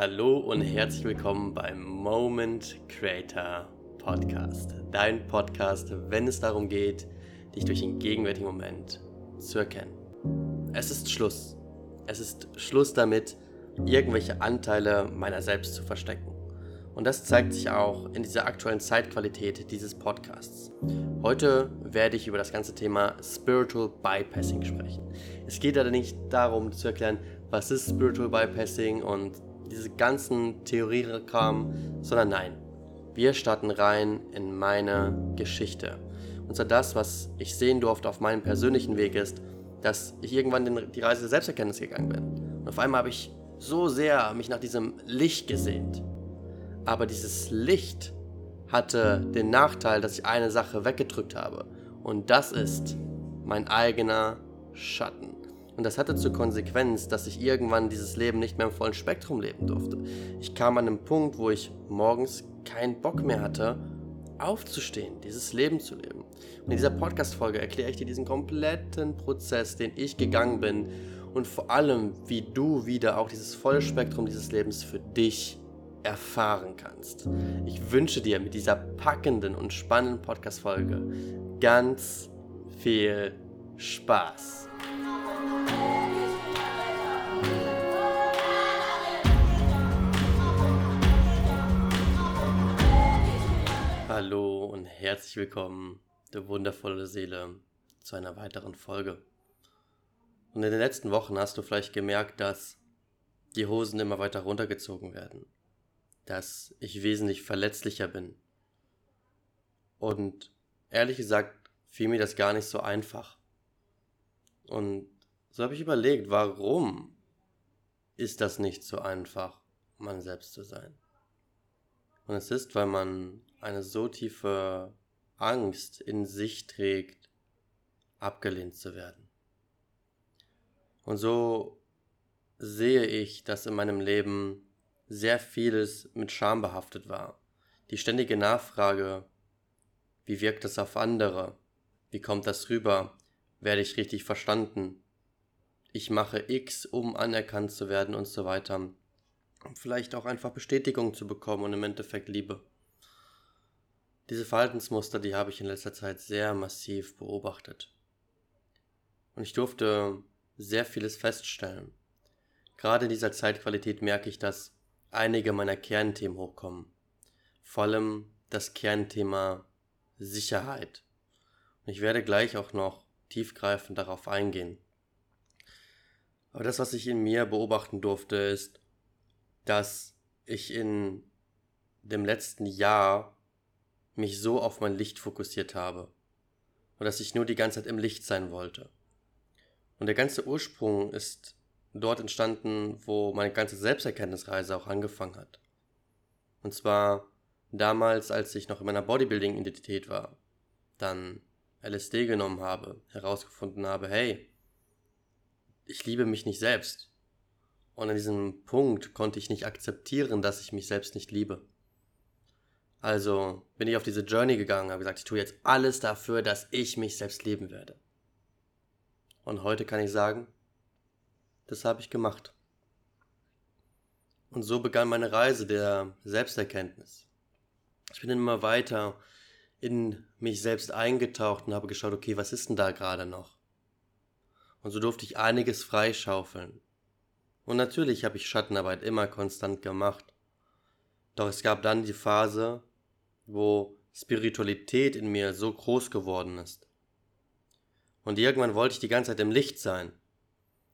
Hallo und herzlich willkommen beim Moment Creator Podcast. Dein Podcast, wenn es darum geht, dich durch den gegenwärtigen Moment zu erkennen. Es ist Schluss. Es ist Schluss damit, irgendwelche Anteile meiner selbst zu verstecken. Und das zeigt sich auch in dieser aktuellen Zeitqualität dieses Podcasts. Heute werde ich über das ganze Thema Spiritual Bypassing sprechen. Es geht nicht darum zu erklären, was ist Spiritual Bypassing und diese ganzen Theoriekram, sondern nein, wir starten rein in meine Geschichte. Und zwar das, was ich sehen durfte auf meinem persönlichen Weg ist, dass ich irgendwann den, die Reise der Selbsterkenntnis gegangen bin. Und auf einmal habe ich so sehr mich nach diesem Licht gesehnt. Aber dieses Licht hatte den Nachteil, dass ich eine Sache weggedrückt habe. Und das ist mein eigener Schatten. Und das hatte zur Konsequenz, dass ich irgendwann dieses Leben nicht mehr im vollen Spektrum leben durfte. Ich kam an einen Punkt, wo ich morgens keinen Bock mehr hatte, aufzustehen, dieses Leben zu leben. Und in dieser Podcast-Folge erkläre ich dir diesen kompletten Prozess, den ich gegangen bin und vor allem, wie du wieder auch dieses volle Spektrum dieses Lebens für dich erfahren kannst. Ich wünsche dir mit dieser packenden und spannenden Podcast-Folge ganz viel Spaß. Hallo und herzlich willkommen, du wundervolle Seele, zu einer weiteren Folge. Und in den letzten Wochen hast du vielleicht gemerkt, dass die Hosen immer weiter runtergezogen werden, dass ich wesentlich verletzlicher bin. Und ehrlich gesagt fiel mir das gar nicht so einfach. Und so habe ich überlegt, warum ist das nicht so einfach, man selbst zu sein? Und es ist, weil man eine so tiefe Angst in sich trägt, abgelehnt zu werden. Und so sehe ich, dass in meinem Leben sehr vieles mit Scham behaftet war. Die ständige Nachfrage, wie wirkt das auf andere? Wie kommt das rüber? Werde ich richtig verstanden? Ich mache X, um anerkannt zu werden und so weiter. Um vielleicht auch einfach Bestätigung zu bekommen und im Endeffekt Liebe. Diese Verhaltensmuster, die habe ich in letzter Zeit sehr massiv beobachtet. Und ich durfte sehr vieles feststellen. Gerade in dieser Zeitqualität merke ich, dass einige meiner Kernthemen hochkommen. Vor allem das Kernthema Sicherheit. Und ich werde gleich auch noch tiefgreifend darauf eingehen. Aber das, was ich in mir beobachten durfte, ist, dass ich in dem letzten Jahr mich so auf mein Licht fokussiert habe und dass ich nur die ganze Zeit im Licht sein wollte. Und der ganze Ursprung ist dort entstanden, wo meine ganze Selbsterkenntnisreise auch angefangen hat. Und zwar damals, als ich noch in meiner Bodybuilding-Identität war, dann LSD genommen habe, herausgefunden habe, hey, ich liebe mich nicht selbst. Und an diesem Punkt konnte ich nicht akzeptieren, dass ich mich selbst nicht liebe. Also bin ich auf diese Journey gegangen, habe gesagt, ich tue jetzt alles dafür, dass ich mich selbst lieben werde. Und heute kann ich sagen, das habe ich gemacht. Und so begann meine Reise der Selbsterkenntnis. Ich bin immer weiter in mich selbst eingetaucht und habe geschaut, okay, was ist denn da gerade noch? Und so durfte ich einiges freischaufeln. Und natürlich habe ich Schattenarbeit immer konstant gemacht. Doch es gab dann die Phase, wo Spiritualität in mir so groß geworden ist. Und irgendwann wollte ich die ganze Zeit im Licht sein,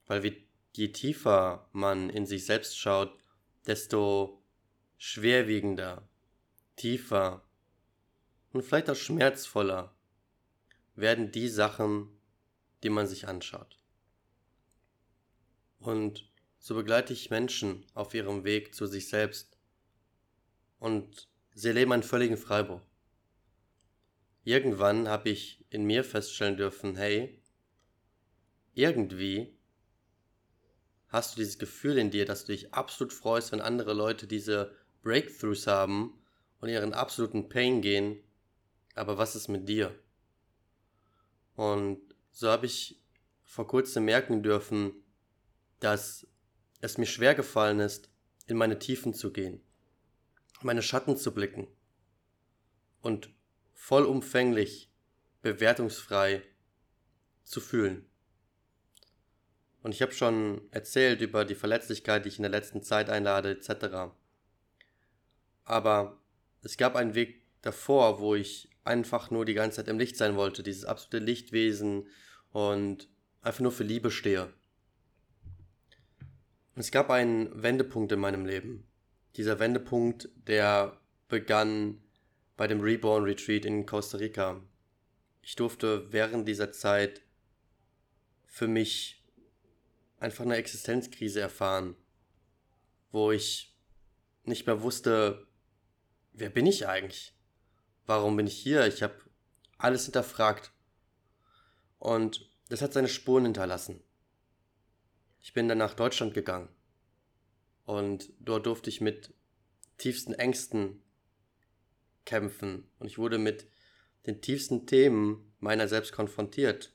weil je tiefer man in sich selbst schaut, desto schwerwiegender, tiefer und vielleicht auch schmerzvoller werden die Sachen, die man sich anschaut. Und so begleite ich Menschen auf ihrem Weg zu sich selbst und Sie erleben einen völligen Freiburg. Irgendwann habe ich in mir feststellen dürfen, hey, irgendwie hast du dieses Gefühl in dir, dass du dich absolut freust, wenn andere Leute diese Breakthroughs haben und ihren absoluten Pain gehen, aber was ist mit dir? Und so habe ich vor kurzem merken dürfen, dass es mir schwer gefallen ist, in meine Tiefen zu gehen, meine Schatten zu blicken und vollumfänglich, bewertungsfrei zu fühlen. Und ich habe schon erzählt über die Verletzlichkeit, die ich in der letzten Zeit einlade, etc. Aber es gab einen Weg davor, wo ich einfach nur die ganze Zeit im Licht sein wollte, dieses absolute Lichtwesen und einfach nur für Liebe stehe. Es gab einen Wendepunkt in meinem Leben. Dieser Wendepunkt, der begann bei dem Reborn Retreat in Costa Rica. Ich durfte während dieser Zeit für mich einfach eine Existenzkrise erfahren, wo ich nicht mehr wusste, wer bin ich eigentlich? Warum bin ich hier? Ich habe alles hinterfragt. Und das hat seine Spuren hinterlassen. Ich bin dann nach Deutschland gegangen. Und dort durfte ich mit tiefsten Ängsten kämpfen. Und ich wurde mit den tiefsten Themen meiner selbst konfrontiert.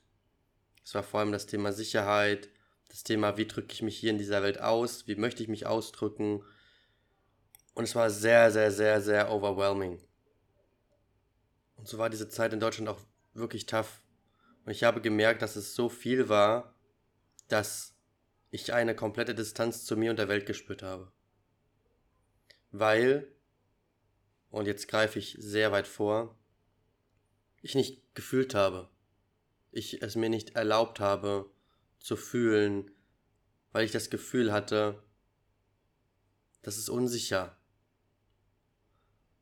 Es war vor allem das Thema Sicherheit, das Thema, wie drücke ich mich hier in dieser Welt aus, wie möchte ich mich ausdrücken. Und es war sehr, sehr, sehr, sehr overwhelming. Und so war diese Zeit in Deutschland auch wirklich tough. Und ich habe gemerkt, dass es so viel war, dass ich eine komplette Distanz zu mir und der Welt gespürt habe. Weil, und jetzt greife ich sehr weit vor, ich nicht gefühlt habe. Ich es mir nicht erlaubt habe zu fühlen, weil ich das Gefühl hatte, das ist unsicher.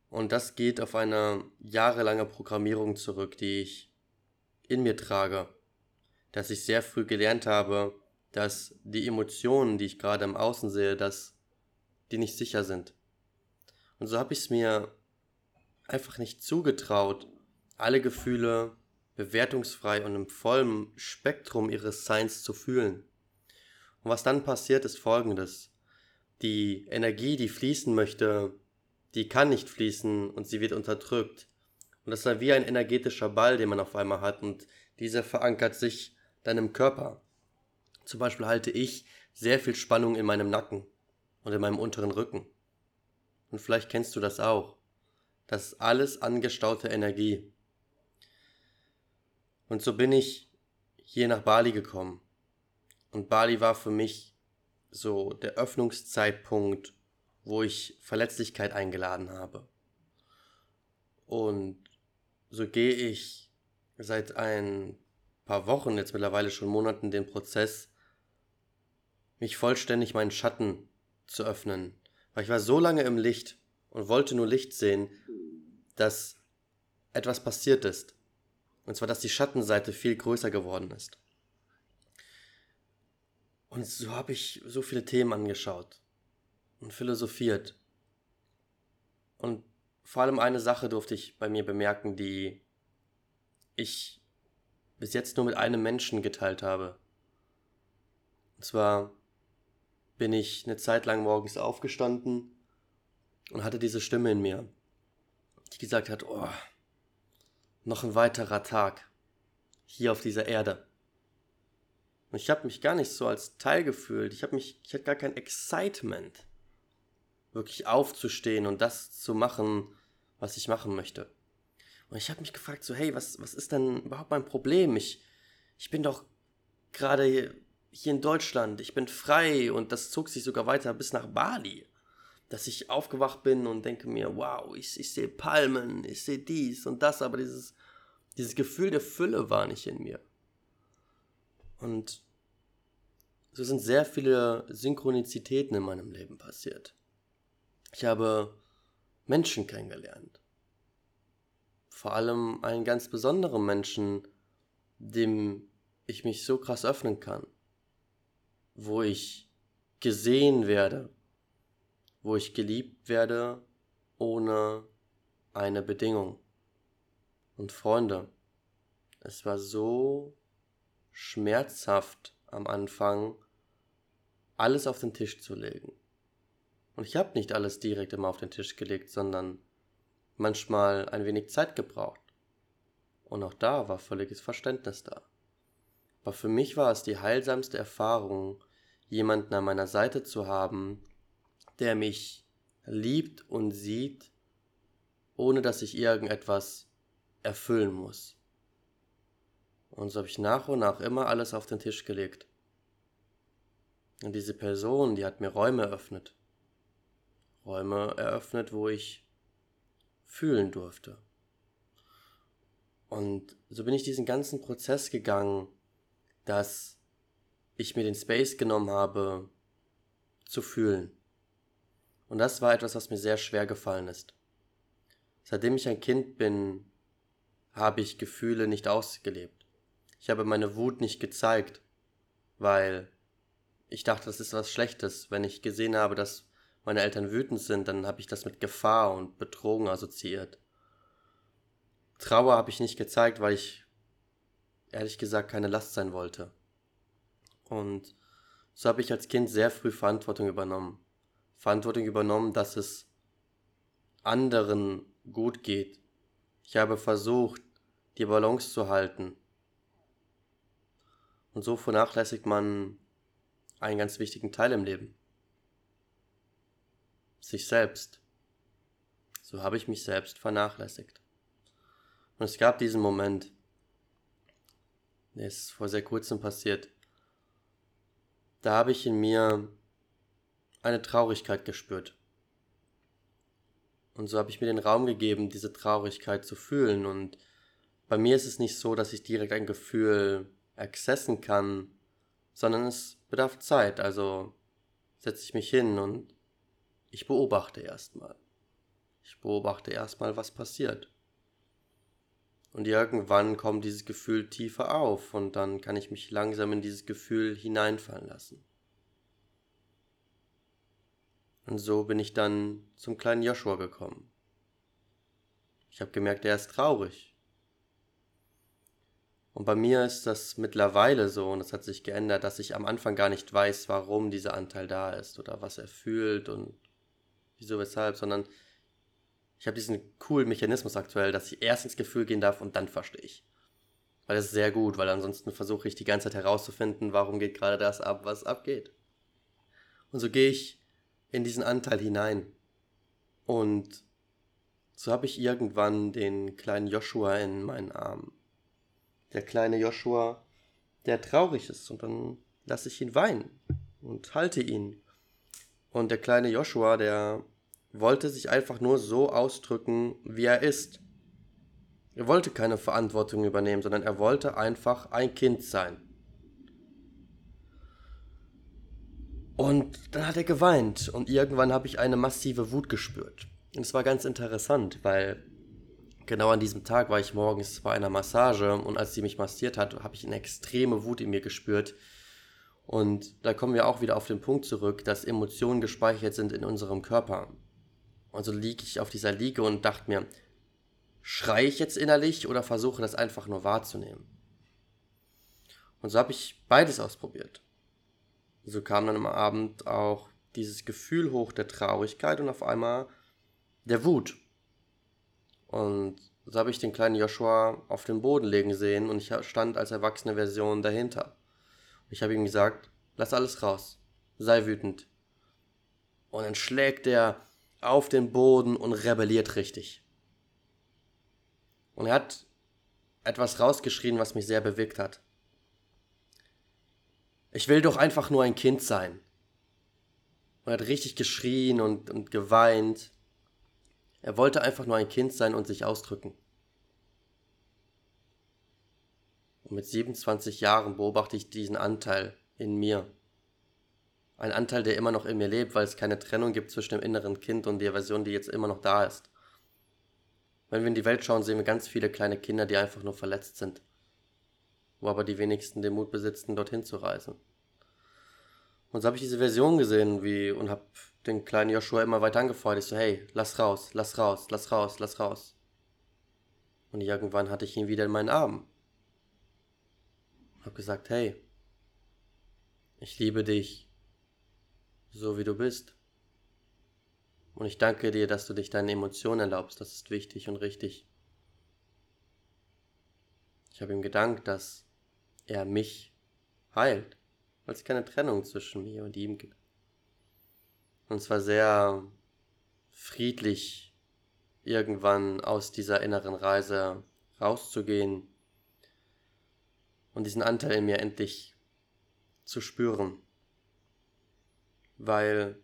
Und das geht auf eine jahrelange Programmierung zurück, die ich in mir trage. Dass ich sehr früh gelernt habe, dass die Emotionen, die ich gerade im Außen sehe, dass die nicht sicher sind. Und so habe ich es mir einfach nicht zugetraut, alle Gefühle bewertungsfrei und im vollen Spektrum ihres Seins zu fühlen. Und was dann passiert, ist folgendes. Die Energie, die fließen möchte, die kann nicht fließen und sie wird unterdrückt. Und das ist dann wie ein energetischer Ball, den man auf einmal hat und dieser verankert sich dann im Körper. Zum Beispiel halte ich sehr viel Spannung in meinem Nacken und in meinem unteren Rücken. Und vielleicht kennst du das auch. Das ist alles angestaute Energie. Und so bin ich hier nach Bali gekommen. Und Bali war für mich so der Öffnungszeitpunkt wo ich Verletzlichkeit eingeladen habe. Und so gehe ich seit ein paar Wochen, jetzt mittlerweile schon Monaten, den Prozess, mich vollständig meinen Schatten zu öffnen. Weil ich war so lange im Licht und wollte nur Licht sehen, dass etwas passiert ist. Und zwar, dass die Schattenseite viel größer geworden ist. Und so habe ich so viele Themen angeschaut und philosophiert. Und vor allem eine Sache durfte ich bei mir bemerken, die ich bis jetzt nur mit einem Menschen geteilt habe. Und zwar bin ich eine Zeit lang morgens aufgestanden und hatte diese Stimme in mir, die gesagt hat, oh, noch ein weiterer Tag hier auf dieser Erde. Und ich habe mich gar nicht so als Teil gefühlt. Ich habe mich, ich hatte gar kein Excitement wirklich aufzustehen und das zu machen, was ich machen möchte. Und ich habe mich gefragt, so, hey, was, was ist denn überhaupt mein Problem? Ich, ich bin doch gerade hier, in Deutschland, ich bin frei und das zog sich sogar weiter bis nach Bali. Dass ich aufgewacht bin und denke mir, wow, ich, ich sehe Palmen, ich sehe dies und das, aber dieses, dieses Gefühl der Fülle war nicht in mir. Und so sind sehr viele Synchronizitäten in meinem Leben passiert. Ich habe Menschen kennengelernt. Vor allem einen ganz besonderen Menschen, dem ich mich so krass öffnen kann. Wo ich gesehen werde. Wo ich geliebt werde ohne eine Bedingung. Und Freunde, es war so schmerzhaft am Anfang, alles auf den Tisch zu legen. Und ich habe nicht alles direkt immer auf den Tisch gelegt, sondern manchmal ein wenig Zeit gebraucht. Und auch da war völliges Verständnis da. Aber für mich war es die heilsamste Erfahrung, jemanden an meiner Seite zu haben, der mich liebt und sieht, ohne dass ich irgendetwas erfüllen muss. Und so habe ich nach und nach immer alles auf den Tisch gelegt. Und diese Person, die hat mir Räume eröffnet. Räume eröffnet, wo ich fühlen durfte. Und so bin ich diesen ganzen Prozess gegangen, dass ich mir den Space genommen habe, zu fühlen. Und das war etwas, was mir sehr schwer gefallen ist. Seitdem ich ein Kind bin, habe ich Gefühle nicht ausgelebt. Ich habe meine Wut nicht gezeigt, weil ich dachte, das ist was Schlechtes. Wenn ich gesehen habe, dass meine Eltern wütend sind, dann habe ich das mit Gefahr und Betrogen assoziiert. Trauer habe ich nicht gezeigt, weil ich ehrlich gesagt keine Last sein wollte. Und so habe ich als Kind sehr früh Verantwortung übernommen. Verantwortung übernommen, dass es anderen gut geht. Ich habe versucht, die Balance zu halten. Und so vernachlässigt man einen ganz wichtigen Teil im Leben. Sich selbst. So habe ich mich selbst vernachlässigt. Und es gab diesen Moment, der ist vor sehr kurzem passiert. Da habe ich in mir eine Traurigkeit gespürt. Und so habe ich mir den Raum gegeben, diese Traurigkeit zu fühlen. Und bei mir ist es nicht so, dass ich direkt ein Gefühl accessen kann, sondern es bedarf Zeit. Also setze ich mich hin und ich beobachte erstmal. Ich beobachte erstmal, was passiert. Und irgendwann kommt dieses Gefühl tiefer auf und dann kann ich mich langsam in dieses Gefühl hineinfallen lassen. Und so bin ich dann zum kleinen Joshua gekommen. Ich habe gemerkt, er ist traurig. Und bei mir ist das mittlerweile so, und das hat sich geändert, dass ich am Anfang gar nicht weiß, warum dieser Anteil da ist oder was er fühlt und wieso, weshalb, sondern ich habe diesen coolen Mechanismus aktuell, dass ich erst ins Gefühl gehen darf und dann verstehe ich. Weil das ist sehr gut, weil ansonsten versuche ich die ganze Zeit herauszufinden, warum geht gerade das ab, was abgeht. Und so gehe ich in diesen Anteil hinein. Und so habe ich irgendwann den kleinen Joshua in meinen Armen. Der kleine Joshua, der traurig ist und dann lasse ich ihn weinen und halte ihn. Und der kleine Joshua, der wollte sich einfach nur so ausdrücken, wie er ist. Er wollte keine Verantwortung übernehmen, sondern er wollte einfach ein Kind sein. Und dann hat er geweint und irgendwann habe ich eine massive Wut gespürt. Und es war ganz interessant, weil genau an diesem Tag war ich morgens bei einer Massage und als sie mich massiert hat, habe ich eine extreme Wut in mir gespürt. Und da kommen wir auch wieder auf den Punkt zurück, dass Emotionen gespeichert sind in unserem Körper. Und so liege ich auf dieser Liege und dachte mir, schreie ich jetzt innerlich oder versuche das einfach nur wahrzunehmen? Und so habe ich beides ausprobiert. So kam dann am Abend auch dieses Gefühl hoch der Traurigkeit und auf einmal der Wut. Und so habe ich den kleinen Joshua auf den Boden legen sehen und ich stand als erwachsene Version dahinter. Ich habe ihm gesagt, lass alles raus, sei wütend. Und dann schlägt er auf den Boden und rebelliert richtig. Und er hat etwas rausgeschrien, was mich sehr bewegt hat. Ich will doch einfach nur ein Kind sein. Und er hat richtig geschrien und, und geweint. Er wollte einfach nur ein Kind sein und sich ausdrücken. Und mit 27 Jahren beobachte ich diesen Anteil in mir ein Anteil, der immer noch in mir lebt, weil es keine Trennung gibt zwischen dem inneren Kind und der Version, die jetzt immer noch da ist. Wenn wir in die Welt schauen, sehen wir ganz viele kleine Kinder, die einfach nur verletzt sind, wo aber die wenigsten den Mut besitzen, dorthin zu reisen. Und so habe ich diese Version gesehen wie, und habe den kleinen Joshua immer weiter angefeuert. Ich so, hey, lass raus, lass raus, lass raus, lass raus. Und irgendwann hatte ich ihn wieder in meinen Armen. Hab gesagt, hey, ich liebe dich, so wie du bist. Und ich danke dir, dass du dich deine Emotionen erlaubst. Das ist wichtig und richtig. Ich habe ihm gedankt, dass er mich heilt, weil es keine Trennung zwischen mir und ihm gibt. Und zwar sehr friedlich, irgendwann aus dieser inneren Reise rauszugehen und diesen Anteil in mir endlich zu spüren, weil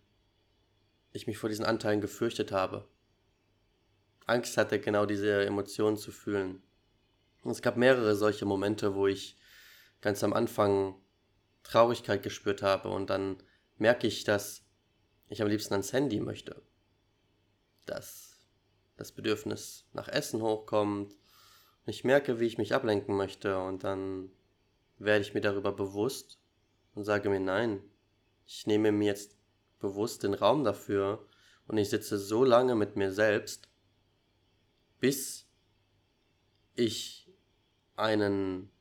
ich mich vor diesen Anteilen gefürchtet habe. Angst hatte, genau diese Emotionen zu fühlen. Und es gab mehrere solche Momente, wo ich ganz am Anfang Traurigkeit gespürt habe und dann merke ich, dass ich am liebsten ans Handy möchte. Dass das Bedürfnis nach Essen hochkommt. Und ich merke, wie ich mich ablenken möchte und dann werde ich mir darüber bewusst und sage mir nein, ich nehme mir jetzt bewusst den Raum dafür und ich sitze so lange mit mir selbst, bis ich einen,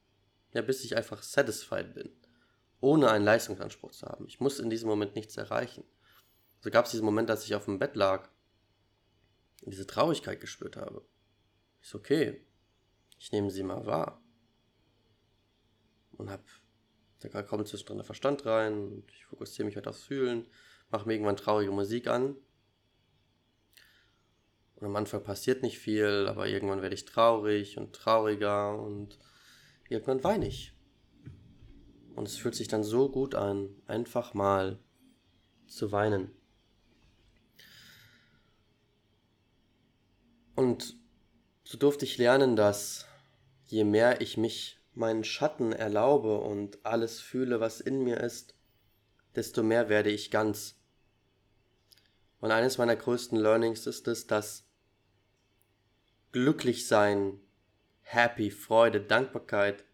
ja, bis ich einfach satisfied bin, ohne einen Leistungsanspruch zu haben. Ich muss in diesem Moment nichts erreichen. So gab es diesen Moment, dass ich auf dem Bett lag und diese Traurigkeit gespürt habe. Ist okay, ich nehme sie mal wahr. Und hab, da kommt zwischendrin der Verstand rein und ich fokussiere mich halt aufs Fühlen, mache mir irgendwann traurige Musik an und am Anfang passiert nicht viel, aber irgendwann werde ich traurig und trauriger und irgendwann weine ich. Und es fühlt sich dann so gut an, einfach mal zu weinen. Und so durfte ich lernen, dass je mehr ich mich meinen Schatten erlaube und alles fühle, was in mir ist, desto mehr werde ich ganz. Und eines meiner größten Learnings ist es, dass glücklich sein, happy, Freude, Dankbarkeit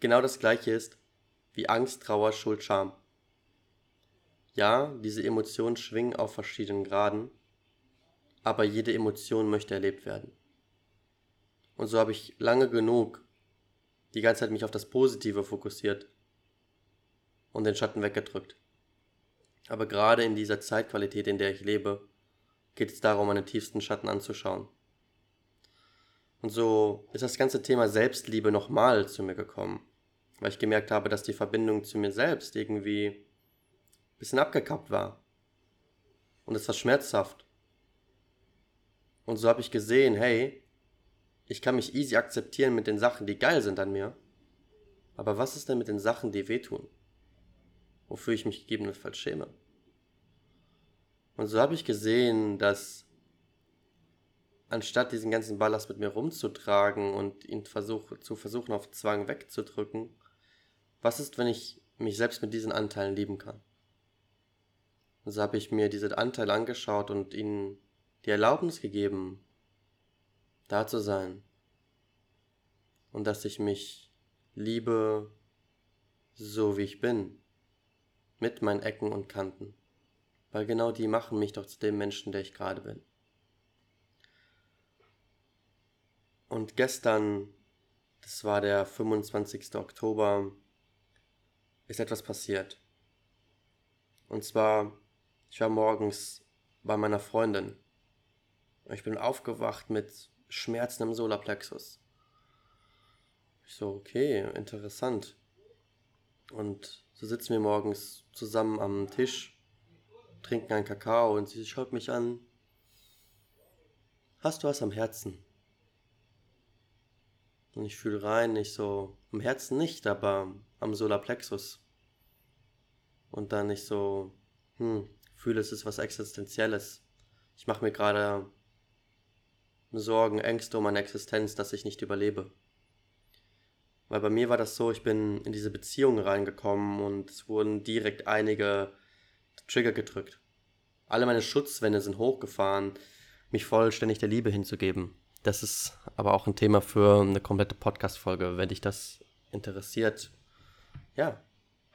genau das gleiche ist wie Angst, Trauer, Schuld, Scham. Ja, diese Emotionen schwingen auf verschiedenen Graden, aber jede Emotion möchte erlebt werden. Und so habe ich lange genug die ganze Zeit mich auf das Positive fokussiert und den Schatten weggedrückt. Aber gerade in dieser Zeitqualität, in der ich lebe, geht es darum, meine tiefsten Schatten anzuschauen. Und so ist das ganze Thema Selbstliebe nochmal zu mir gekommen, weil ich gemerkt habe, dass die Verbindung zu mir selbst irgendwie ein bisschen abgekappt war. Und es war schmerzhaft. Und so habe ich gesehen, hey, ich kann mich easy akzeptieren mit den Sachen, die geil sind an mir. Aber was ist denn mit den Sachen, die wehtun? Wofür ich mich gegebenenfalls schäme? Und so habe ich gesehen, dass anstatt diesen ganzen Ballast mit mir rumzutragen und ihn versuch, zu versuchen auf Zwang wegzudrücken, was ist, wenn ich mich selbst mit diesen Anteilen lieben kann? Und so habe ich mir diese Anteile angeschaut und ihnen die Erlaubnis gegeben, da zu sein. Und dass ich mich liebe, so wie ich bin, mit meinen Ecken und Kanten weil genau die machen mich doch zu dem Menschen, der ich gerade bin. Und gestern, das war der 25. Oktober, ist etwas passiert. Und zwar, ich war morgens bei meiner Freundin. Ich bin aufgewacht mit Schmerzen im Solarplexus. Ich so, okay, interessant. Und so sitzen wir morgens zusammen am Tisch trinken einen Kakao und sie schaut mich an. Hast du was am Herzen? Und ich fühle rein, nicht so, am Herzen nicht, aber am Solarplexus. Und dann ich so, hm, fühle, es ist was Existenzielles. Ich mache mir gerade Sorgen, Ängste um meine Existenz, dass ich nicht überlebe. Weil bei mir war das so, ich bin in diese Beziehung reingekommen und es wurden direkt einige Trigger gedrückt. Alle meine Schutzwände sind hochgefahren, mich vollständig der Liebe hinzugeben. Das ist aber auch ein Thema für eine komplette Podcast-Folge. Wenn dich das interessiert, ja,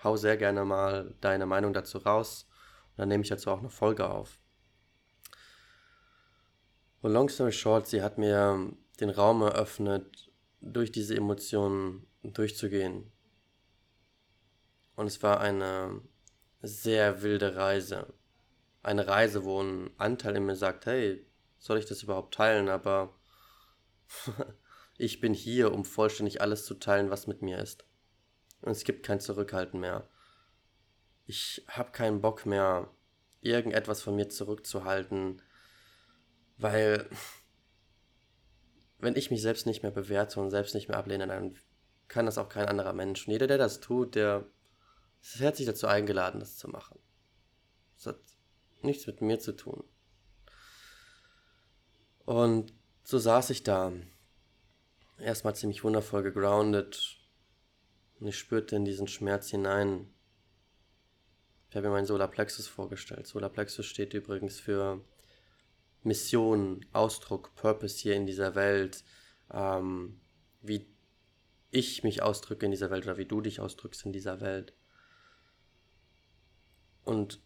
hau sehr gerne mal deine Meinung dazu raus. Und dann nehme ich dazu auch eine Folge auf. Und long story short, sie hat mir den Raum eröffnet, durch diese Emotionen durchzugehen. Und es war eine sehr wilde Reise. Eine Reise, wo ein Anteil in mir sagt, hey, soll ich das überhaupt teilen? Aber ich bin hier, um vollständig alles zu teilen, was mit mir ist. Und es gibt kein Zurückhalten mehr. Ich habe keinen Bock mehr, irgendetwas von mir zurückzuhalten, weil wenn ich mich selbst nicht mehr bewerte und selbst nicht mehr ablehne, dann kann das auch kein anderer Mensch. Und jeder, der das tut, der ist herzlich dazu eingeladen, das zu machen. Das hat nichts mit mir zu tun. Und so saß ich da, erstmal ziemlich wundervoll gegroundet und ich spürte in diesen Schmerz hinein. Ich habe mir meinen Solarplexus vorgestellt. Solarplexus steht übrigens für Mission, Ausdruck, Purpose hier in dieser Welt, ähm, wie ich mich ausdrücke in dieser Welt oder wie du dich ausdrückst in dieser Welt. Und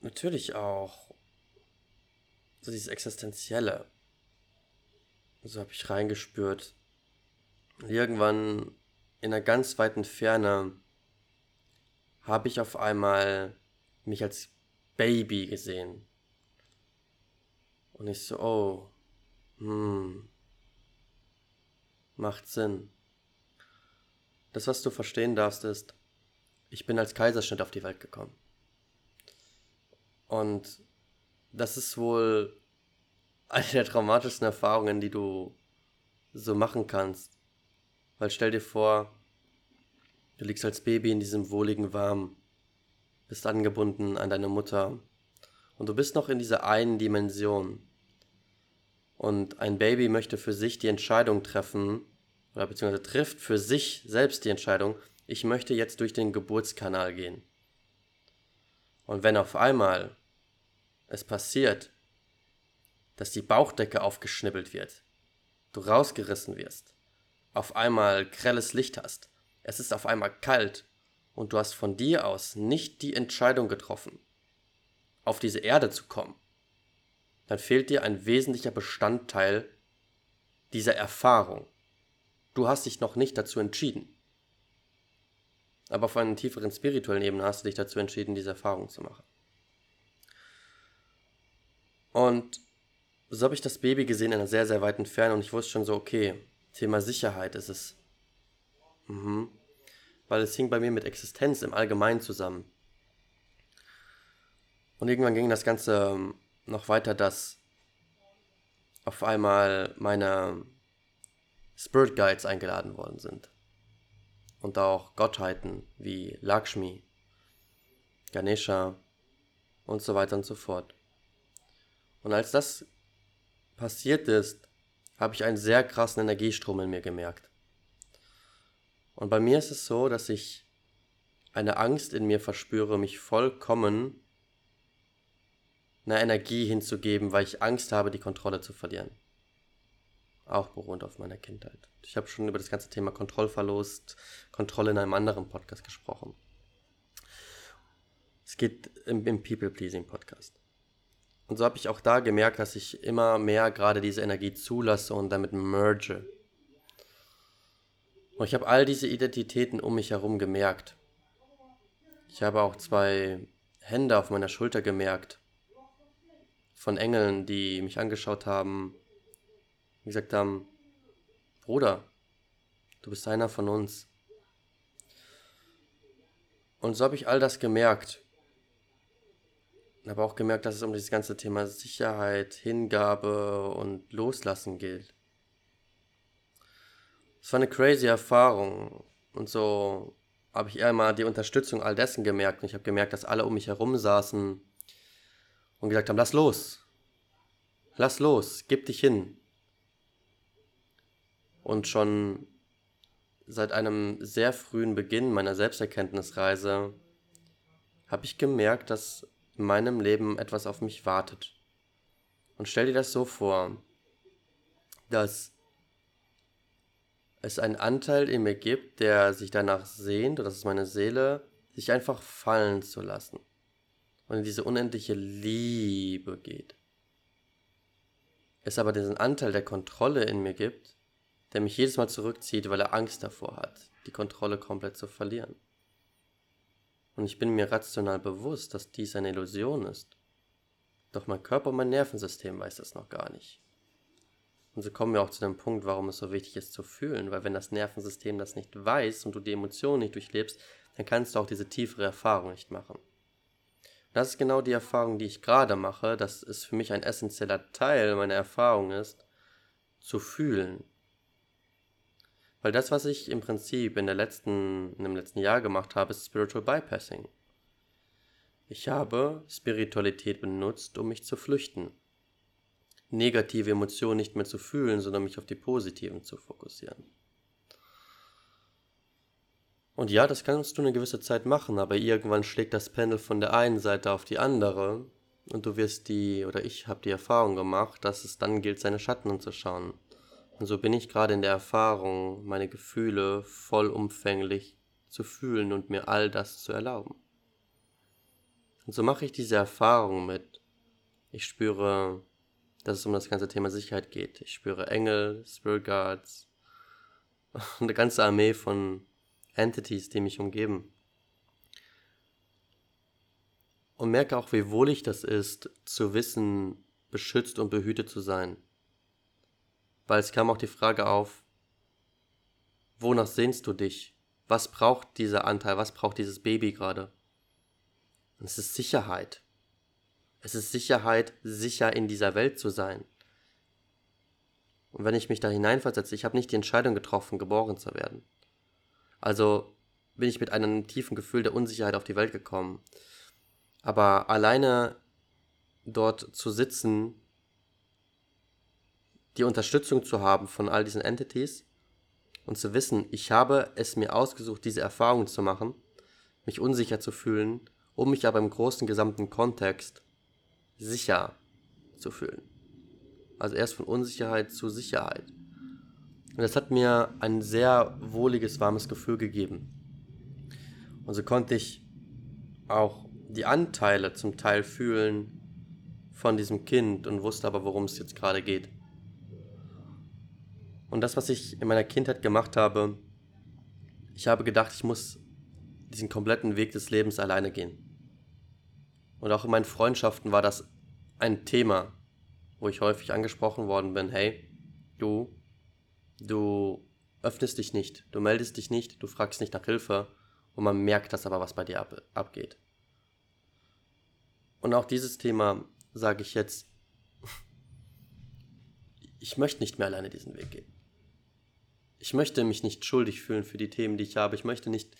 natürlich auch so dieses Existenzielle. So habe ich reingespürt. Irgendwann in einer ganz weiten Ferne habe ich auf einmal mich als Baby gesehen. Und ich so, oh, hm, macht Sinn. Das, was du verstehen darfst, ist, ich bin als Kaiserschnitt auf die Welt gekommen. Und das ist wohl eine der traumatischsten Erfahrungen, die du so machen kannst. Weil stell dir vor, du liegst als Baby in diesem wohligen Warm, bist angebunden an deine Mutter und du bist noch in dieser einen Dimension. Und ein Baby möchte für sich die Entscheidung treffen, oder beziehungsweise trifft für sich selbst die Entscheidung, ich möchte jetzt durch den Geburtskanal gehen. Und wenn auf einmal es passiert, dass die Bauchdecke aufgeschnibbelt wird, du rausgerissen wirst, auf einmal grelles Licht hast, es ist auf einmal kalt und du hast von dir aus nicht die Entscheidung getroffen, auf diese Erde zu kommen, dann fehlt dir ein wesentlicher Bestandteil dieser Erfahrung. Du hast dich noch nicht dazu entschieden. Aber auf einer tieferen spirituellen Ebene hast du dich dazu entschieden, diese Erfahrung zu machen. Und so habe ich das Baby gesehen in einer sehr, sehr weiten Ferne und ich wusste schon so, okay, Thema Sicherheit ist es. Mhm. Weil es hing bei mir mit Existenz im Allgemeinen zusammen. Und irgendwann ging das Ganze ähm, noch weiter, dass auf einmal meine Spirit Guides eingeladen worden sind. Und auch Gottheiten wie Lakshmi, Ganesha und so weiter und so fort. Und als das passiert ist, habe ich einen sehr krassen Energiestrom in mir gemerkt. Und bei mir ist es so, dass ich eine Angst in mir verspüre, mich vollkommen einer Energie hinzugeben, weil ich Angst habe, die Kontrolle zu verlieren. Auch beruhend auf meiner Kindheit. Ich habe schon über das ganze Thema Kontrollverlust, Kontrolle in einem anderen Podcast gesprochen. Es geht im, im People-Pleasing-Podcast. Und so habe ich auch da gemerkt, dass ich immer mehr gerade diese Energie zulasse und damit merge. Und ich habe all diese Identitäten um mich herum gemerkt. Ich habe auch zwei Hände auf meiner Schulter gemerkt. Von Engeln, die mich angeschaut haben, und gesagt haben, Bruder, du bist einer von uns. Und so habe ich all das gemerkt. Aber auch gemerkt, dass es um dieses ganze Thema Sicherheit, Hingabe und Loslassen geht. Es war eine crazy Erfahrung. Und so habe ich eher mal die Unterstützung all dessen gemerkt. Und ich habe gemerkt, dass alle um mich herum saßen und gesagt haben, lass los. Lass los, gib dich hin. Und schon seit einem sehr frühen Beginn meiner Selbsterkenntnisreise habe ich gemerkt, dass in meinem Leben etwas auf mich wartet. Und stell dir das so vor, dass es einen Anteil in mir gibt, der sich danach sehnt, und das ist meine Seele, sich einfach fallen zu lassen und in diese unendliche Liebe geht. Es aber diesen Anteil der Kontrolle in mir gibt, der mich jedes Mal zurückzieht, weil er Angst davor hat, die Kontrolle komplett zu verlieren. Und ich bin mir rational bewusst, dass dies eine Illusion ist. Doch mein Körper und mein Nervensystem weiß das noch gar nicht. Und so kommen wir auch zu dem Punkt, warum es so wichtig ist zu fühlen, weil wenn das Nervensystem das nicht weiß und du die Emotionen nicht durchlebst, dann kannst du auch diese tiefere Erfahrung nicht machen. Das ist genau die Erfahrung, die ich gerade mache, dass es für mich ein essentieller Teil meiner Erfahrung ist, zu fühlen. Weil das, was ich im Prinzip in, der letzten, in dem letzten Jahr gemacht habe, ist Spiritual Bypassing. Ich habe Spiritualität benutzt, um mich zu flüchten. Negative Emotionen nicht mehr zu fühlen, sondern mich auf die positiven zu fokussieren. Und ja, das kannst du eine gewisse Zeit machen, aber irgendwann schlägt das Pendel von der einen Seite auf die andere und du wirst die, oder ich habe die Erfahrung gemacht, dass es dann gilt, seine Schatten anzuschauen. Und so bin ich gerade in der Erfahrung, meine Gefühle vollumfänglich zu fühlen und mir all das zu erlauben. Und so mache ich diese Erfahrung mit. Ich spüre, dass es um das ganze Thema Sicherheit geht. Ich spüre Engel, Spirit Guards, eine ganze Armee von Entities, die mich umgeben. Und merke auch, wie wohlig das ist, zu wissen, beschützt und behütet zu sein. Weil es kam auch die Frage auf, wonach sehnst du dich? Was braucht dieser Anteil? Was braucht dieses Baby gerade? Und es ist Sicherheit. Es ist Sicherheit, sicher in dieser Welt zu sein. Und wenn ich mich da hineinversetze, ich habe nicht die Entscheidung getroffen, geboren zu werden. Also bin ich mit einem tiefen Gefühl der Unsicherheit auf die Welt gekommen. Aber alleine dort zu sitzen, die Unterstützung zu haben von all diesen Entities und zu wissen, ich habe es mir ausgesucht, diese Erfahrung zu machen, mich unsicher zu fühlen, um mich aber im großen gesamten Kontext sicher zu fühlen. Also erst von Unsicherheit zu Sicherheit. Und das hat mir ein sehr wohliges, warmes Gefühl gegeben. Und so konnte ich auch die Anteile zum Teil fühlen von diesem Kind und wusste aber, worum es jetzt gerade geht. Und das, was ich in meiner Kindheit gemacht habe, ich habe gedacht, ich muss diesen kompletten Weg des Lebens alleine gehen. Und auch in meinen Freundschaften war das ein Thema, wo ich häufig angesprochen worden bin, hey, du Du öffnest dich nicht, du meldest dich nicht, du fragst nicht nach Hilfe und man merkt das aber, was bei dir ab, abgeht. Und auch dieses Thema sage ich jetzt, ich möchte nicht mehr alleine diesen Weg gehen. Ich möchte mich nicht schuldig fühlen für die Themen, die ich habe. Ich möchte nicht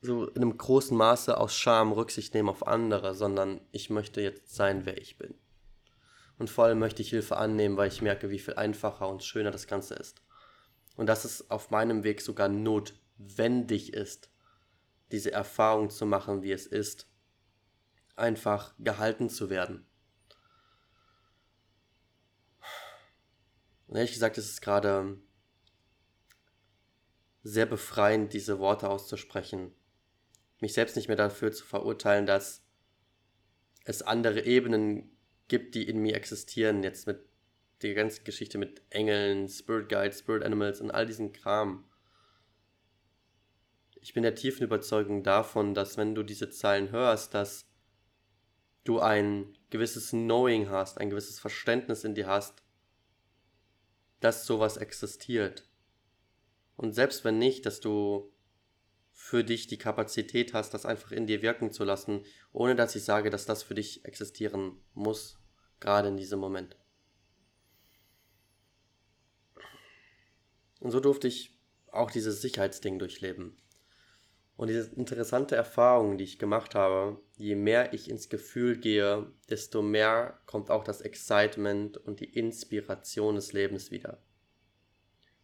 so in einem großen Maße aus Scham Rücksicht nehmen auf andere, sondern ich möchte jetzt sein, wer ich bin. Und vor allem möchte ich Hilfe annehmen, weil ich merke, wie viel einfacher und schöner das Ganze ist. Und dass es auf meinem Weg sogar notwendig ist, diese Erfahrung zu machen, wie es ist, einfach gehalten zu werden. Und ehrlich gesagt ist es gerade sehr befreiend, diese Worte auszusprechen. Mich selbst nicht mehr dafür zu verurteilen, dass es andere Ebenen gibt, die in mir existieren, jetzt mit der ganzen Geschichte mit Engeln, Spirit Guides, Spirit Animals und all diesen Kram. Ich bin der tiefen Überzeugung davon, dass wenn du diese Zeilen hörst, dass du ein gewisses Knowing hast, ein gewisses Verständnis in dir hast, dass sowas existiert. Und selbst wenn nicht, dass du für dich die Kapazität hast, das einfach in dir wirken zu lassen, ohne dass ich sage, dass das für dich existieren muss, gerade in diesem Moment. Und so durfte ich auch dieses Sicherheitsding durchleben. Und diese interessante Erfahrung, die ich gemacht habe, je mehr ich ins Gefühl gehe, desto mehr kommt auch das Excitement und die Inspiration des Lebens wieder.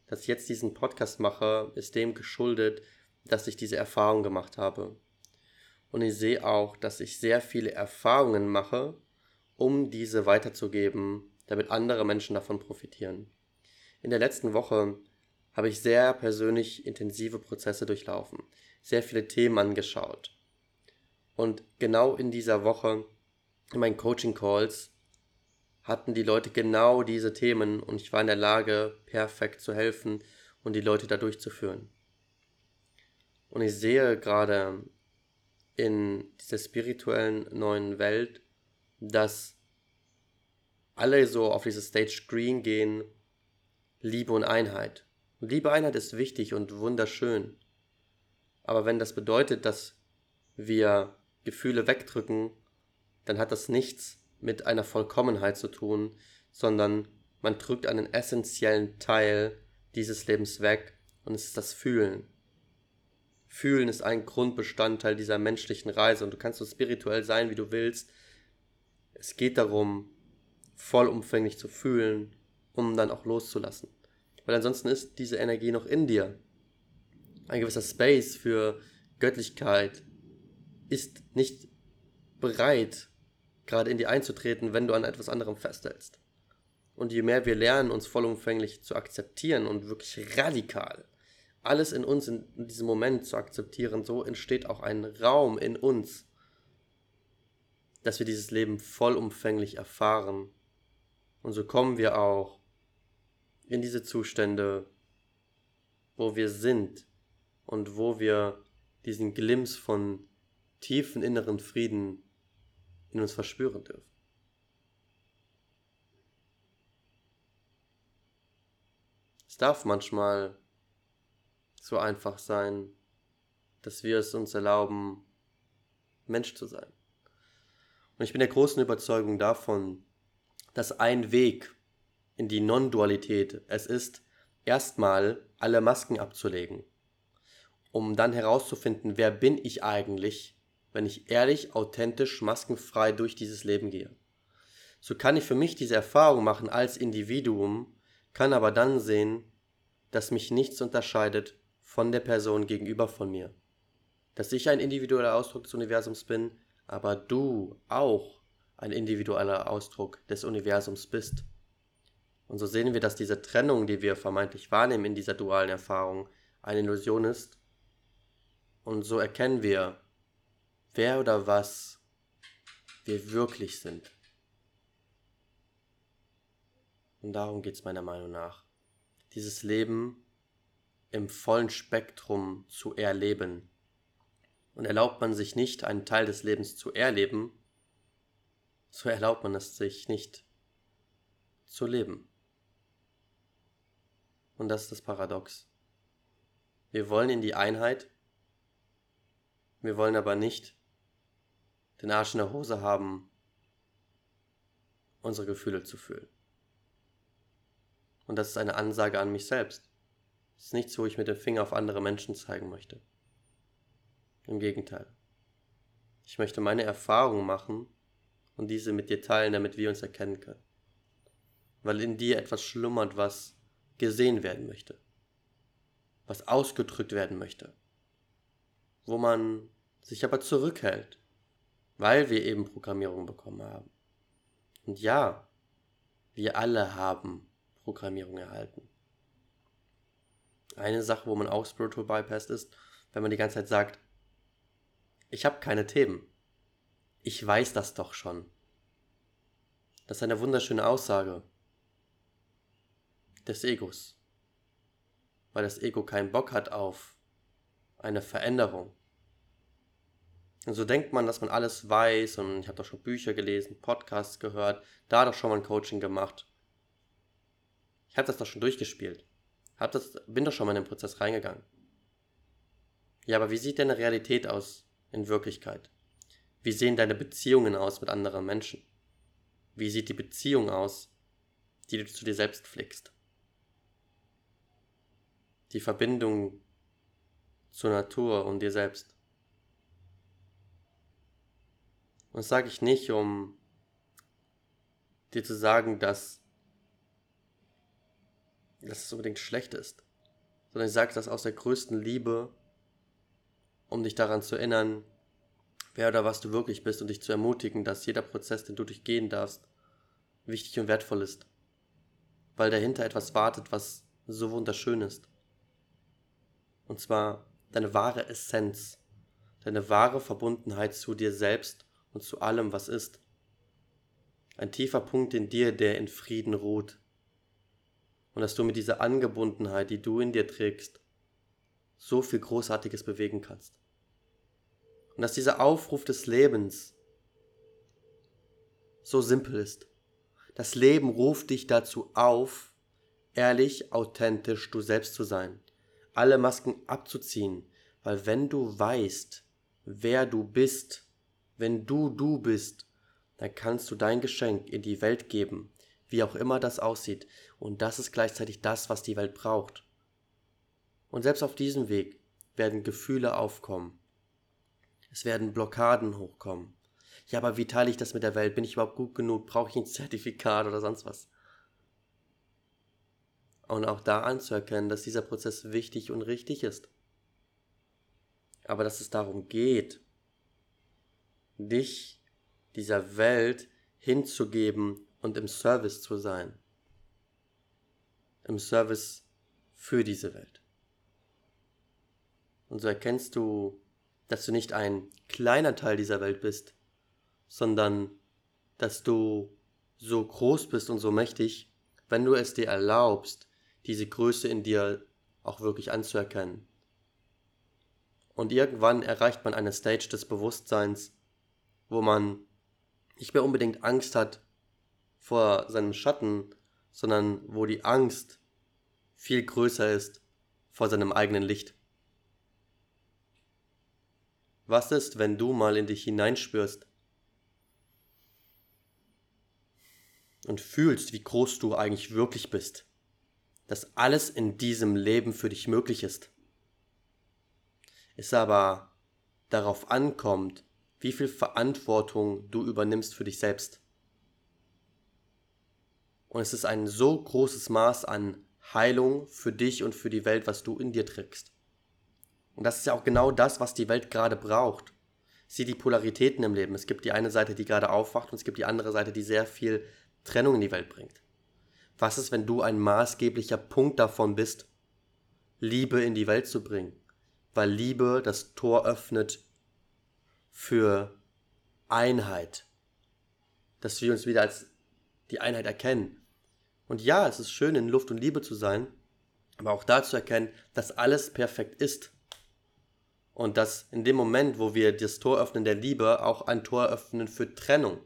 Dass ich jetzt diesen Podcast mache, ist dem geschuldet, dass ich diese Erfahrung gemacht habe. Und ich sehe auch, dass ich sehr viele Erfahrungen mache, um diese weiterzugeben, damit andere Menschen davon profitieren. In der letzten Woche habe ich sehr persönlich intensive Prozesse durchlaufen, sehr viele Themen angeschaut. Und genau in dieser Woche, in meinen Coaching-Calls, hatten die Leute genau diese Themen und ich war in der Lage, perfekt zu helfen und die Leute da durchzuführen. Und ich sehe gerade in dieser spirituellen neuen Welt, dass alle so auf dieses Stage Green gehen, Liebe und Einheit. Und Liebe Einheit ist wichtig und wunderschön. Aber wenn das bedeutet, dass wir Gefühle wegdrücken, dann hat das nichts mit einer Vollkommenheit zu tun, sondern man drückt einen essentiellen Teil dieses Lebens weg und es ist das Fühlen. Fühlen ist ein Grundbestandteil dieser menschlichen Reise und du kannst so spirituell sein, wie du willst. Es geht darum, vollumfänglich zu fühlen, um dann auch loszulassen. Weil ansonsten ist diese Energie noch in dir. Ein gewisser Space für Göttlichkeit ist nicht bereit, gerade in dir einzutreten, wenn du an etwas anderem festhältst. Und je mehr wir lernen, uns vollumfänglich zu akzeptieren und wirklich radikal alles in uns in, diesem Moment zu akzeptieren, so entsteht auch ein Raum in uns, dass wir dieses Leben vollumfänglich erfahren. Und so kommen wir auch in diese Zustände, wo wir sind und wo wir diesen Glimps von tiefen inneren Frieden in uns verspüren dürfen. Es darf manchmal so einfach sein, dass wir es uns erlauben, Mensch zu sein. Und ich bin der großen Überzeugung davon, dass ein Weg in die Non-Dualität es ist, erstmal alle Masken abzulegen, um dann herauszufinden, wer bin ich eigentlich, wenn ich ehrlich, authentisch, maskenfrei durch dieses Leben gehe. So kann ich für mich diese Erfahrung machen als Individuum, kann aber dann sehen, dass mich nichts unterscheidet von der Person gegenüber von mir. Dass ich ein individueller Ausdruck des Universums bin, aber du auch ein individueller Ausdruck des Universums bist. Und so sehen wir, dass diese Trennung, die wir vermeintlich wahrnehmen in dieser dualen Erfahrung, eine Illusion ist. Und so erkennen wir, wer oder was wir wirklich sind. Und darum geht es meiner Meinung nach. Dieses Leben im vollen Spektrum zu erleben. Und erlaubt man sich nicht, einen Teil des Lebens zu erleben, so erlaubt man es sich nicht zu leben. Und das ist das Paradox. Wir wollen in die Einheit, wir wollen aber nicht den Arsch in der Hose haben, unsere Gefühle zu fühlen. Und das ist eine Ansage an mich selbst. Es ist nichts, wo ich mit dem Finger auf andere Menschen zeigen möchte. Im Gegenteil. Ich möchte meine Erfahrungen machen und diese mit dir teilen, damit wir uns erkennen können. Weil in dir etwas schlummert, was gesehen werden möchte. Was ausgedrückt werden möchte. Wo man sich aber zurückhält, weil wir eben Programmierung bekommen haben. Und ja, wir alle haben Programmierung erhalten eine Sache, wo man auch Spiritual Bypass ist, wenn man die ganze Zeit sagt, ich habe keine Themen. Ich weiß das doch schon. Das ist eine wunderschöne Aussage des Egos. Weil das Ego keinen Bock hat auf eine Veränderung. Und so denkt man, dass man alles weiß und ich habe doch schon Bücher gelesen, Podcasts gehört, da doch schon mal ein Coaching gemacht. Ich habe das doch schon durchgespielt. Hab das, bin doch schon mal in den Prozess reingegangen. Ja, aber wie sieht deine Realität aus in Wirklichkeit? Wie sehen deine Beziehungen aus mit anderen Menschen? Wie sieht die Beziehung aus, die du zu dir selbst pflegst? Die Verbindung zur Natur und dir selbst. Und das sage ich nicht, um dir zu sagen, dass dass es unbedingt schlecht ist, sondern ich sage das aus der größten Liebe, um dich daran zu erinnern, wer oder was du wirklich bist und dich zu ermutigen, dass jeder Prozess, den du durchgehen darfst, wichtig und wertvoll ist, weil dahinter etwas wartet, was so wunderschön ist. Und zwar deine wahre Essenz, deine wahre Verbundenheit zu dir selbst und zu allem, was ist. Ein tiefer Punkt in dir, der in Frieden ruht, und dass du mit dieser Angebundenheit, die du in dir trägst, so viel Großartiges bewegen kannst. Und dass dieser Aufruf des Lebens so simpel ist. Das Leben ruft dich dazu auf, ehrlich, authentisch du selbst zu sein, alle Masken abzuziehen, Weil wenn du weißt, wer du bist, wenn du du bist, dann kannst du dein Geschenk in die Welt geben, wie auch immer das aussieht. Und das ist gleichzeitig das, was die Welt braucht. Und selbst auf diesem Weg werden Gefühle aufkommen. Es werden Blockaden hochkommen. Ja, aber wie teile ich das mit der Welt? Bin ich überhaupt gut genug? Brauche ich ein Zertifikat oder sonst was? Und auch da anzuerkennen, dass dieser Prozess wichtig und richtig ist. Aber dass es darum geht, dich dieser Welt hinzugeben und im Service zu sein. Im Service für diese Welt. Und so erkennst du, dass du nicht ein kleiner Teil dieser Welt bist, sondern dass du so groß bist und so mächtig, wenn du es dir erlaubst, diese Größe in dir auch wirklich anzuerkennen. Und irgendwann erreicht man eine Stage des Bewusstseins, wo man nicht mehr unbedingt Angst hat vor seinem Schatten, sondern wo die Angst viel größer ist vor seinem eigenen Licht. Was ist, wenn du mal in dich hineinspürst und fühlst, wie groß du eigentlich wirklich bist? Dass alles in diesem Leben für dich möglich ist. Es aber darauf ankommt, wie viel Verantwortung du übernimmst für dich selbst. Und es ist ein so großes Maß an Heilung für dich und für die Welt, was du in dir trägst. Und das ist ja auch genau das, was die Welt gerade braucht. Sieh die Polaritäten im Leben. Es gibt die eine Seite, die gerade aufwacht und es gibt die andere Seite, die sehr viel Trennung in die Welt bringt. Was ist, wenn du ein maßgeblicher Punkt davon bist, Liebe in die Welt zu bringen? Weil Liebe das Tor öffnet für Einheit. Dass wir uns wieder als die Einheit erkennen. Und ja, es ist schön, in Luft und Liebe zu sein, aber auch da zu erkennen, dass alles perfekt ist. Und dass in dem Moment, wo wir das Tor öffnen der Liebe, auch ein Tor öffnen für Trennung.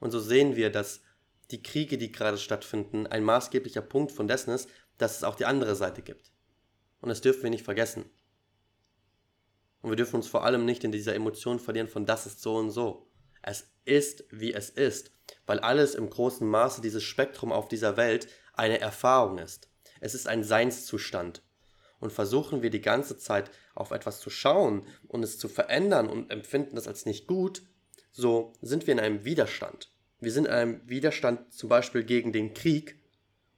Und so sehen wir, dass die Kriege, die gerade stattfinden, ein maßgeblicher Punkt von dessen ist, dass es auch die andere Seite gibt. Und das dürfen wir nicht vergessen. Und wir dürfen uns vor allem nicht in dieser Emotion verlieren von das ist so und so. Es ist, wie es ist, weil alles im großen Maße dieses Spektrum auf dieser Welt eine Erfahrung ist. Es ist ein Seinszustand und versuchen wir die ganze Zeit auf etwas zu schauen und es zu verändern und empfinden das als nicht gut, so sind wir in einem Widerstand. Wir sind in einem Widerstand zum Beispiel gegen den Krieg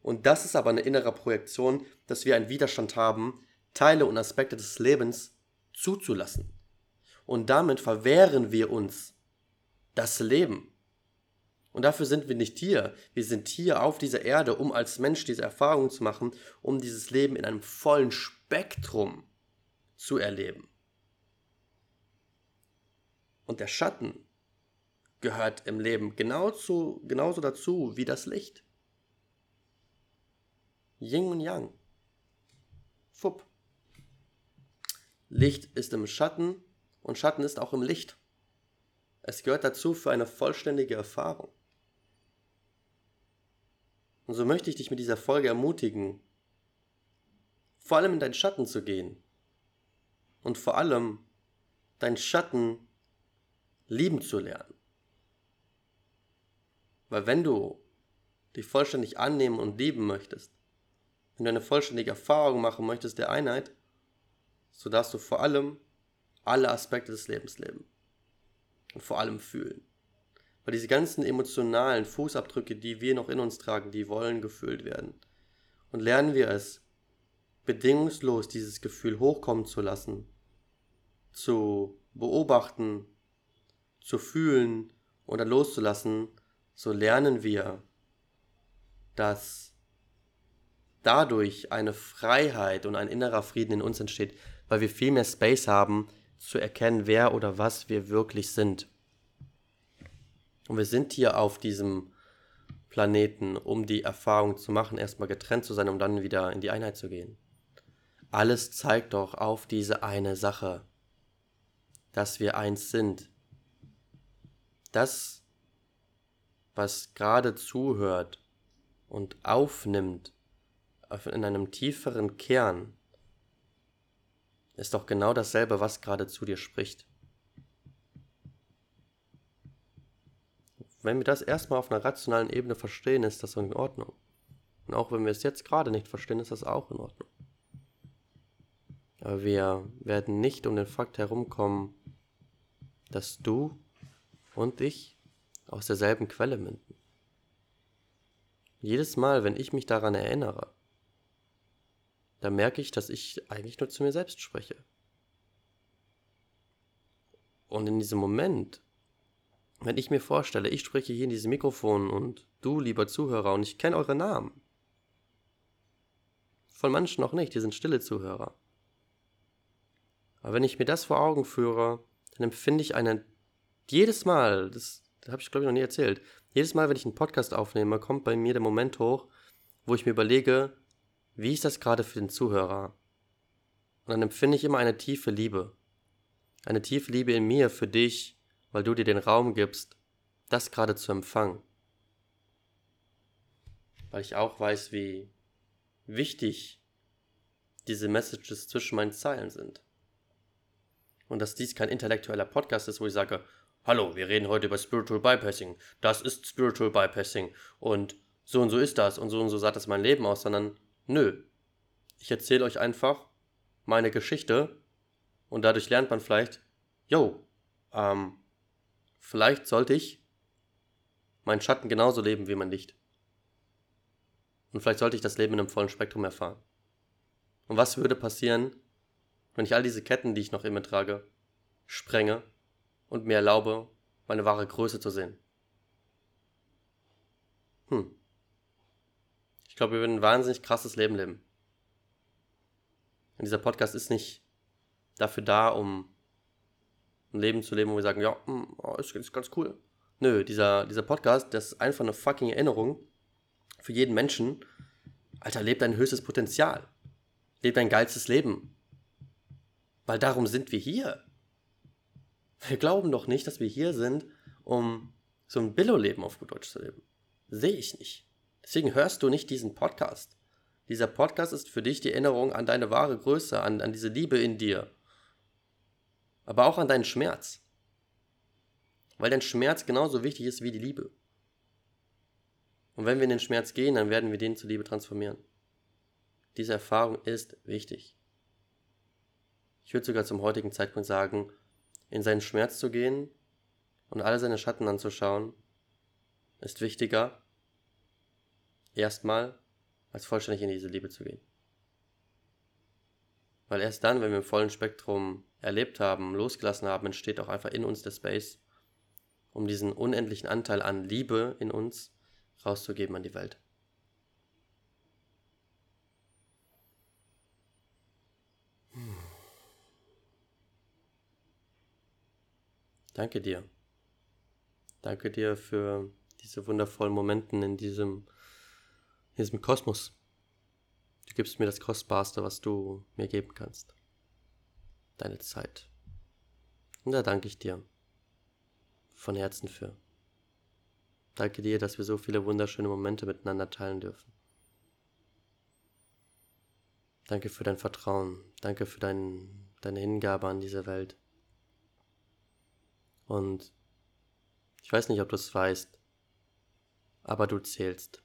und das ist aber eine innere Projektion, dass wir einen Widerstand haben, Teile und Aspekte des Lebens zuzulassen. Und damit verwehren wir uns das Leben. Und dafür sind wir nicht hier. Wir sind hier auf dieser Erde, um als Mensch diese Erfahrung zu machen, um dieses Leben in einem vollen Spektrum zu erleben. Und der Schatten gehört im Leben genauso, genauso dazu wie das Licht. Yin und Yang. Fupp. Licht ist im Schatten und Schatten ist auch im Licht. Es gehört dazu für eine vollständige Erfahrung. Und so möchte ich dich mit dieser Folge ermutigen, vor allem in deinen Schatten zu gehen. Und vor allem deinen Schatten lieben zu lernen. Weil wenn du dich vollständig annehmen und lieben möchtest, wenn du eine vollständige Erfahrung machen möchtest der Einheit, so darfst du vor allem alle Aspekte des Lebens leben. Und vor allem fühlen. Weil diese ganzen emotionalen Fußabdrücke, die wir noch in uns tragen, die wollen gefühlt werden. Und lernen wir es, bedingungslos dieses Gefühl hochkommen zu lassen, zu beobachten, zu fühlen oder loszulassen, so lernen wir, dass dadurch eine Freiheit und ein innerer Frieden in uns entsteht, weil wir viel mehr Space haben, zu erkennen, wer oder was wir wirklich sind. Und wir sind hier auf diesem Planeten, um die Erfahrung zu machen, erstmal getrennt zu sein, um dann wieder in die Einheit zu gehen. Alles zeigt doch auf diese eine Sache, dass wir eins sind. Das, was gerade zuhört und aufnimmt in einem tieferen Kern, ist doch genau dasselbe, was gerade zu dir spricht. Wenn wir das erstmal auf einer rationalen Ebene verstehen, ist das in Ordnung. Und auch wenn wir es jetzt gerade nicht verstehen, ist das auch in Ordnung. Aber wir werden nicht um den Fakt herumkommen, dass du und ich aus derselben Quelle münden. Jedes Mal, wenn ich mich daran erinnere, da merke ich, dass ich eigentlich nur zu mir selbst spreche. Und in diesem Moment, wenn ich mir vorstelle, ich spreche hier in diesem Mikrofon und du, lieber Zuhörer, und ich kenne eure Namen. Von manchen noch nicht, die sind stille Zuhörer. Aber wenn ich mir das vor Augen führe, dann empfinde ich eine, jedes Mal, das, das habe ich glaube ich noch nie erzählt, jedes Mal, wenn ich einen Podcast aufnehme, kommt bei mir der Moment hoch, wo ich mir überlege, wie ist das gerade für den Zuhörer? Und dann empfinde ich immer eine tiefe Liebe. Eine tiefe Liebe in mir für dich, weil du dir den Raum gibst, das gerade zu empfangen. Weil ich auch weiß, wie wichtig diese Messages zwischen meinen Zeilen sind. Und dass dies kein intellektueller Podcast ist, wo ich sage, hallo, wir reden heute über Spiritual Bypassing. Das ist Spiritual Bypassing. Und so und so ist das und so und so sah das mein Leben aus, sondern Nö. Ich erzähle euch einfach meine Geschichte und dadurch lernt man vielleicht, yo, ähm, vielleicht sollte ich meinen Schatten genauso leben wie mein Licht. Und vielleicht sollte ich das Leben in einem vollen Spektrum erfahren. Und was würde passieren, wenn ich all diese Ketten, die ich noch in mir trage, sprenge und mir erlaube, meine wahre Größe zu sehen? Hm. Ich glaube, wir würden ein wahnsinnig krasses Leben leben. Und dieser Podcast ist nicht dafür da, um ein Leben zu leben, wo wir sagen, ja, hm, oh, ist, ist ganz cool. Nö, dieser, dieser Podcast, das ist einfach eine fucking Erinnerung für jeden Menschen. Alter, lebt dein höchstes Potenzial. Lebt dein geilstes Leben. Weil darum sind wir hier. Wir glauben doch nicht, dass wir hier sind, um so ein Billo-Leben auf gut Deutsch zu leben. Sehe ich nicht. Deswegen hörst du nicht diesen Podcast. Dieser Podcast ist für dich die Erinnerung an deine wahre Größe, an, an diese Liebe in dir. Aber auch an deinen Schmerz. Weil dein Schmerz genauso wichtig ist wie die Liebe. Und wenn wir in den Schmerz gehen, dann werden wir den zur Liebe transformieren. Diese Erfahrung ist wichtig. Ich würde sogar zum heutigen Zeitpunkt sagen, in seinen Schmerz zu gehen und alle seine Schatten anzuschauen, ist wichtiger, erstmal als vollständig in diese Liebe zu gehen. Weil erst dann, wenn wir im vollen Spektrum erlebt haben, losgelassen haben, entsteht auch einfach in uns der Space, um diesen unendlichen Anteil an Liebe in uns rauszugeben an die Welt. Hm. Danke dir. Danke dir für diese wundervollen Momenten in diesem ist mit Kosmos. Du gibst mir das Kostbarste, was du mir geben kannst. Deine Zeit. Und da danke ich dir von Herzen für. Danke dir, dass wir so viele wunderschöne Momente miteinander teilen dürfen. Danke für dein Vertrauen. Danke für dein, deine Hingabe an diese Welt. Und ich weiß nicht, ob du es weißt, aber du zählst.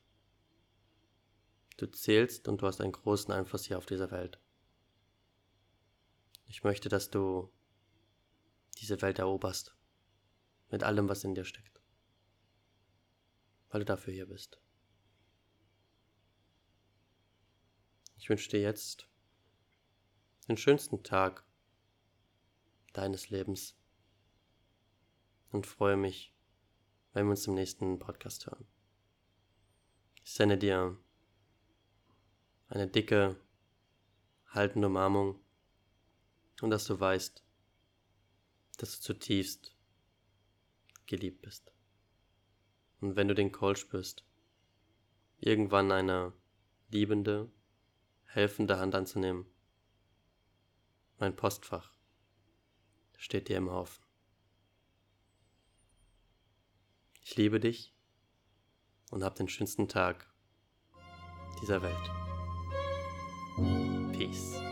Du zählst und du hast einen großen Einfluss hier auf dieser Welt. Ich möchte, dass du diese Welt eroberst. Mit allem, was in dir steckt. Weil du dafür hier bist. Ich wünsche dir jetzt den schönsten Tag deines Lebens und freue mich, wenn wir uns im nächsten Podcast hören. Ich sende dir eine dicke, haltende Umarmung und dass du weißt, dass du zutiefst geliebt bist. Und wenn du den Call spürst, irgendwann eine liebende, helfende Hand anzunehmen, mein Postfach steht dir im Haufen. Ich liebe dich und hab den schönsten Tag dieser Welt. Peace.